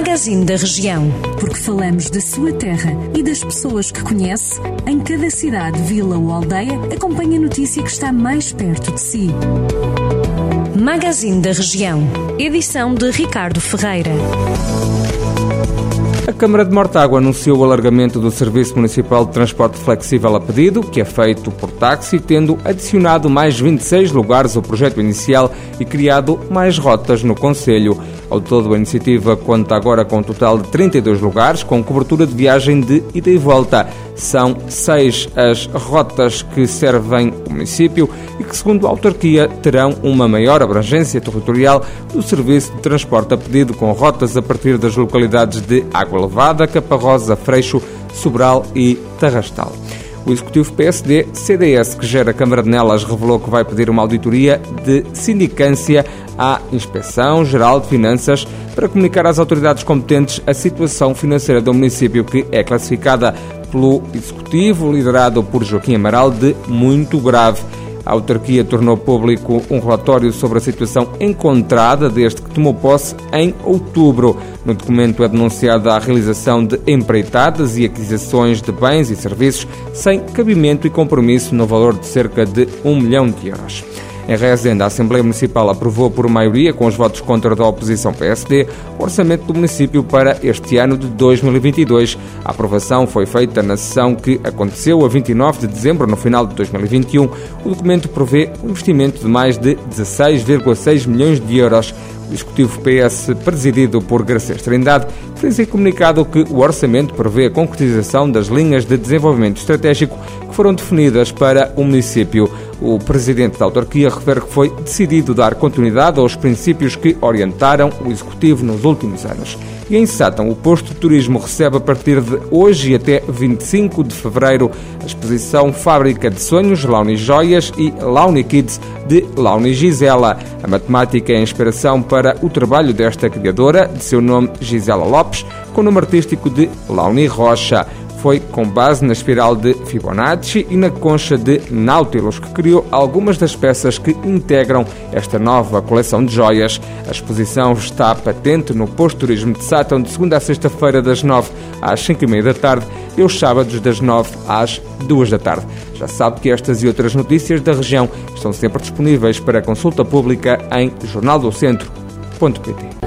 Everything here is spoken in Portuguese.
Magazine da Região. Porque falamos da sua terra e das pessoas que conhece, em cada cidade, vila ou aldeia, acompanhe a notícia que está mais perto de si. Magazine da Região. Edição de Ricardo Ferreira. A Câmara de Mortágua anunciou o alargamento do Serviço Municipal de Transporte Flexível a pedido, que é feito por táxi, tendo adicionado mais 26 lugares ao projeto inicial e criado mais rotas no Conselho. Ao todo, a iniciativa conta agora com um total de 32 lugares, com cobertura de viagem de ida e volta. São seis as rotas que servem o município e que, segundo a autarquia, terão uma maior abrangência territorial do serviço de transporte a pedido, com rotas a partir das localidades de Água Levada, Caparrosa, Freixo, Sobral e Tarrastal. O executivo PSD-CDS, que gera a Câmara de Nelas, revelou que vai pedir uma auditoria de sindicância à Inspeção Geral de Finanças para comunicar às autoridades competentes a situação financeira do município, que é classificada pelo executivo, liderado por Joaquim Amaral, de muito grave. A autarquia tornou público um relatório sobre a situação encontrada desde que tomou posse em outubro. No documento é denunciada a realização de empreitadas e aquisições de bens e serviços sem cabimento e compromisso no valor de cerca de um milhão de euros. Em Rezende, a Assembleia Municipal aprovou por maioria, com os votos contra da oposição PSD, o orçamento do município para este ano de 2022. A aprovação foi feita na sessão que aconteceu a 29 de dezembro, no final de 2021. O documento prevê um investimento de mais de 16,6 milhões de euros. O Executivo PS, presidido por Garcês Trindade, fez em comunicado que o orçamento prevê a concretização das linhas de desenvolvimento estratégico que foram definidas para o município. O presidente da autarquia refere que foi decidido dar continuidade aos princípios que orientaram o executivo nos últimos anos. E em Sátão, o posto de turismo recebe a partir de hoje e até 25 de fevereiro a exposição Fábrica de Sonhos, Launi Joias e Launi Kids de Launi Gisela. A matemática é a inspiração para o trabalho desta criadora, de seu nome Gisela Lopes, com o nome artístico de Launi Rocha foi com base na espiral de Fibonacci e na concha de Nautilus, que criou algumas das peças que integram esta nova coleção de joias. A exposição está patente no Posto Turismo de Sátão de segunda a sexta-feira, das 9 às 5 e meia da tarde e aos sábados, das 9 às 2 da tarde. Já sabe que estas e outras notícias da região estão sempre disponíveis para consulta pública em jornaldocentro.pt.